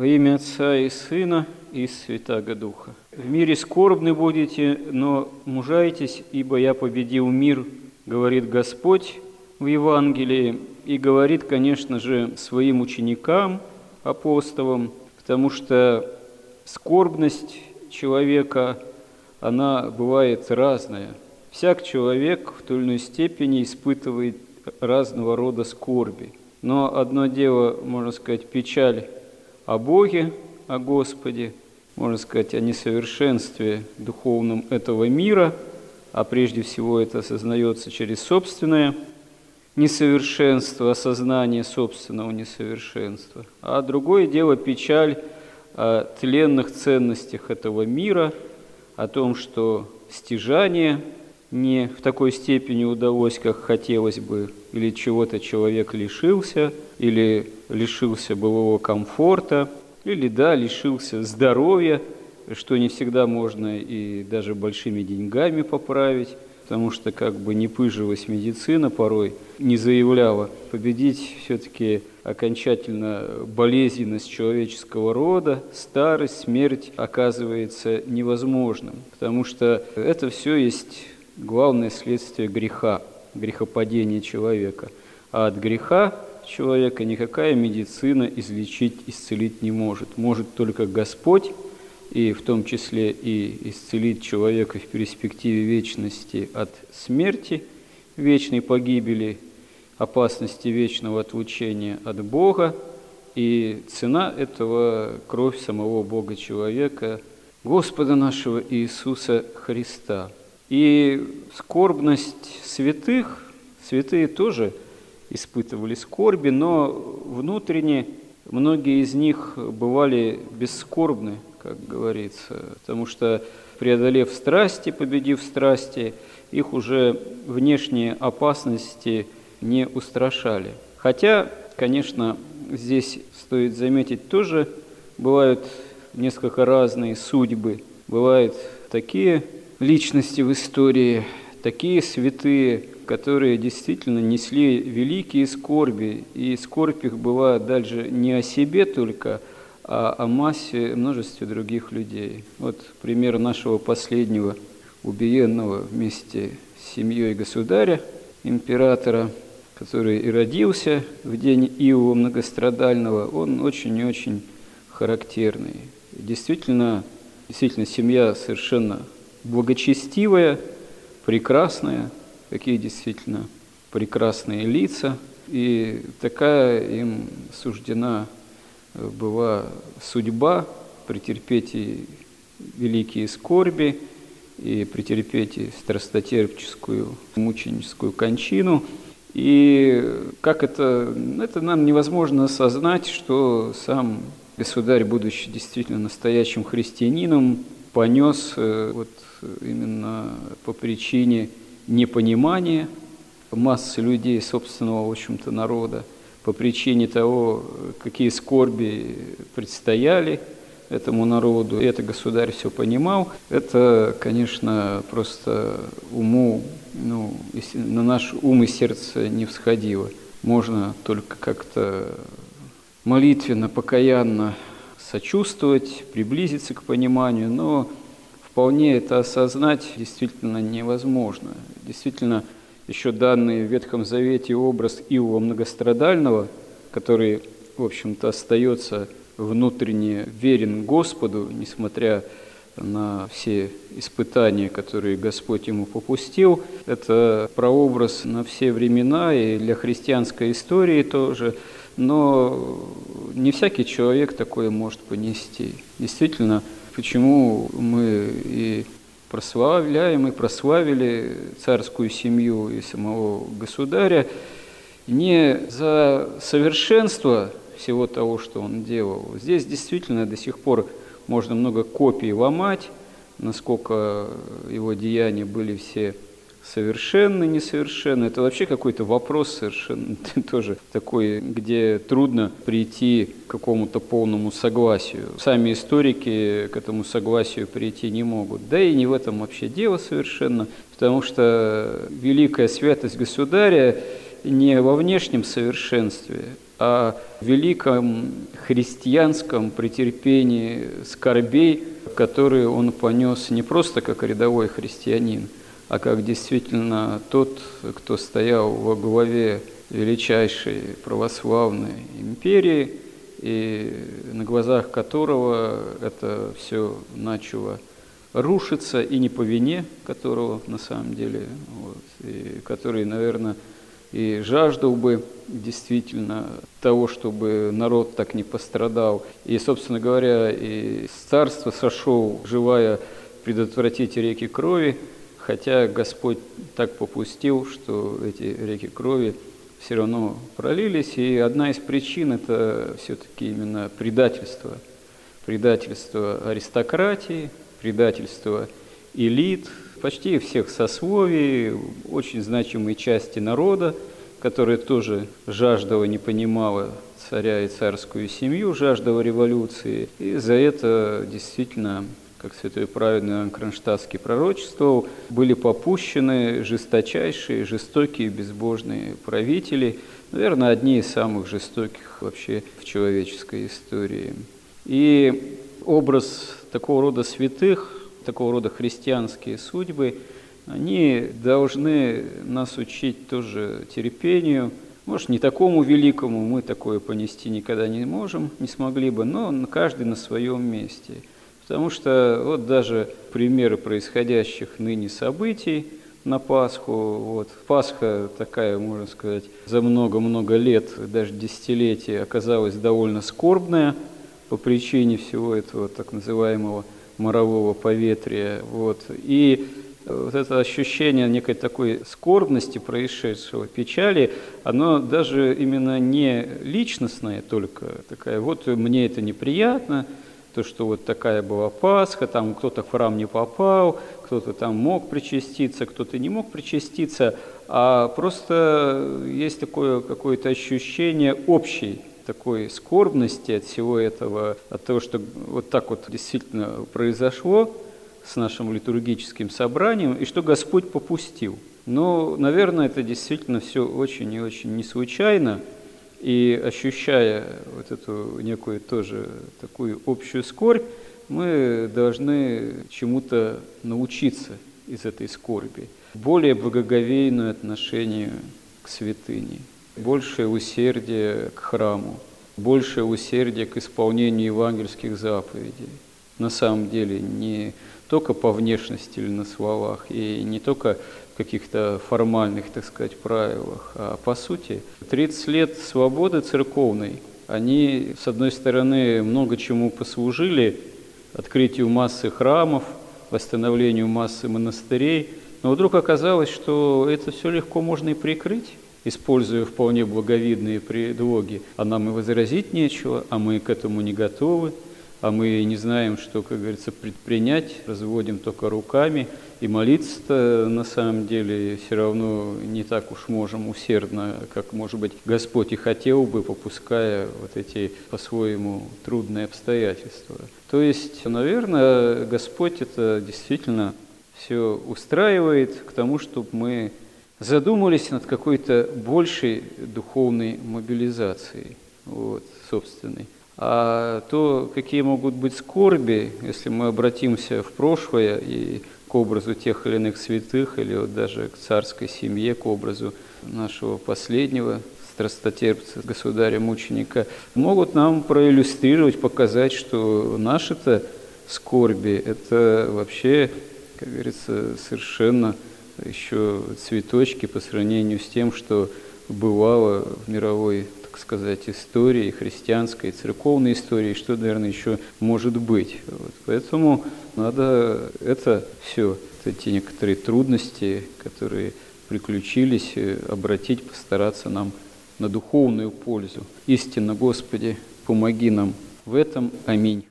Во имя Отца и Сына и Святаго Духа. В мире скорбны будете, но мужайтесь, ибо я победил мир, говорит Господь в Евангелии, и говорит, конечно же, своим ученикам, апостолам, потому что скорбность человека, она бывает разная. Всяк человек в той или иной степени испытывает разного рода скорби. Но одно дело, можно сказать, печаль о Боге, о Господе, можно сказать, о несовершенстве духовном этого мира, а прежде всего это осознается через собственное несовершенство, осознание собственного несовершенства. А другое дело печаль о тленных ценностях этого мира, о том, что стяжание не в такой степени удалось, как хотелось бы, или чего-то человек лишился, или лишился былого комфорта, или, да, лишился здоровья, что не всегда можно и даже большими деньгами поправить, потому что как бы не пыжилась медицина порой, не заявляла победить все-таки окончательно болезненность человеческого рода, старость, смерть оказывается невозможным, потому что это все есть главное следствие греха, грехопадения человека. А от греха человека никакая медицина излечить, исцелить не может. Может только Господь, и в том числе и исцелить человека в перспективе вечности от смерти, вечной погибели, опасности вечного отлучения от Бога, и цена этого – кровь самого Бога человека, Господа нашего Иисуса Христа – и скорбность святых, святые тоже испытывали скорби, но внутренне многие из них бывали бесскорбны, как говорится, потому что, преодолев страсти, победив страсти, их уже внешние опасности не устрашали. Хотя, конечно, здесь стоит заметить тоже, бывают несколько разные судьбы. Бывают такие личности в истории, такие святые, которые действительно несли великие скорби, и скорбь их была дальше не о себе только, а о массе, множестве других людей. Вот пример нашего последнего убиенного вместе с семьей государя, императора, который и родился в день Иова многострадального, он очень и очень характерный. Действительно, действительно, семья совершенно благочестивая, прекрасная, какие действительно прекрасные лица, и такая им суждена э, была судьба претерпеть и великие скорби, и претерпеть и страстотерпческую, мученическую кончину. И как это, это нам невозможно осознать, что сам государь, будучи действительно настоящим христианином, понес э, вот именно по причине непонимания массы людей, собственного, в общем-то, народа, по причине того, какие скорби предстояли этому народу, и это государь все понимал, это, конечно, просто уму, ну, на наш ум и сердце не всходило. Можно только как-то молитвенно, покаянно сочувствовать, приблизиться к пониманию, но вполне это осознать действительно невозможно. Действительно, еще данный в Ветхом Завете образ Иова многострадального, который, в общем-то, остается внутренне верен Господу, несмотря на все испытания, которые Господь ему попустил. Это прообраз на все времена и для христианской истории тоже. Но не всякий человек такое может понести. Действительно, почему мы и прославляем и прославили царскую семью и самого государя не за совершенство всего того, что он делал. Здесь действительно до сих пор можно много копий ломать, насколько его деяния были все совершенно, несовершенно. Это вообще какой-то вопрос совершенно тоже такой, где трудно прийти к какому-то полному согласию. Сами историки к этому согласию прийти не могут. Да и не в этом вообще дело совершенно, потому что великая святость государя не во внешнем совершенстве, а в великом христианском претерпении скорбей, которые он понес не просто как рядовой христианин, а как действительно тот, кто стоял во главе величайшей православной империи, и на глазах которого это все начало рушиться, и не по вине которого на самом деле, вот, и который, наверное, и жаждал бы действительно того, чтобы народ так не пострадал. И, собственно говоря, и царство сошел, желая предотвратить реки крови, хотя Господь так попустил, что эти реки крови все равно пролились, и одна из причин – это все-таки именно предательство. Предательство аристократии, предательство элит, почти всех сословий, очень значимой части народа, которая тоже жаждала, не понимала царя и царскую семью, жаждала революции. И за это действительно, как святой праведный Кронштадтский пророчествовал, были попущены жесточайшие, жестокие, безбожные правители, наверное, одни из самых жестоких вообще в человеческой истории. И образ такого рода святых такого рода христианские судьбы, они должны нас учить тоже терпению, может, не такому великому, мы такое понести никогда не можем, не смогли бы, но каждый на своем месте. Потому что вот даже примеры происходящих ныне событий на Пасху, вот, Пасха такая, можно сказать, за много-много лет, даже десятилетий оказалась довольно скорбная по причине всего этого так называемого морового поветрия. Вот. И вот это ощущение некой такой скорбности происшедшего, печали, оно даже именно не личностное только, такая, вот мне это неприятно, то, что вот такая была Пасха, там кто-то в храм не попал, кто-то там мог причаститься, кто-то не мог причаститься, а просто есть такое какое-то ощущение общей такой скорбности от всего этого, от того, что вот так вот действительно произошло с нашим литургическим собранием, и что Господь попустил. Но, наверное, это действительно все очень и очень не случайно, и ощущая вот эту некую тоже такую общую скорбь, мы должны чему-то научиться из этой скорби, более благоговейную отношению к святыне большее усердие к храму, большее усердие к исполнению евангельских заповедей. На самом деле не только по внешности или на словах, и не только каких-то формальных, так сказать, правилах, а по сути. 30 лет свободы церковной, они, с одной стороны, много чему послужили, открытию массы храмов, восстановлению массы монастырей, но вдруг оказалось, что это все легко можно и прикрыть используя вполне благовидные предлоги, а нам и возразить нечего, а мы к этому не готовы, а мы не знаем, что, как говорится, предпринять, разводим только руками, и молиться-то на самом деле все равно не так уж можем усердно, как, может быть, Господь и хотел бы, попуская вот эти по-своему трудные обстоятельства. То есть, наверное, Господь это действительно все устраивает к тому, чтобы мы задумались над какой-то большей духовной мобилизацией, вот, собственной. А то, какие могут быть скорби, если мы обратимся в прошлое и к образу тех или иных святых, или вот даже к царской семье, к образу нашего последнего страстотерпца, государя-мученика, могут нам проиллюстрировать, показать, что наши-то скорби – это вообще, как говорится, совершенно еще цветочки по сравнению с тем, что бывало в мировой, так сказать, истории, христианской, церковной истории, что, наверное, еще может быть. Вот. Поэтому надо это все, эти некоторые трудности, которые приключились, обратить, постараться нам на духовную пользу. Истинно, Господи, помоги нам в этом. Аминь.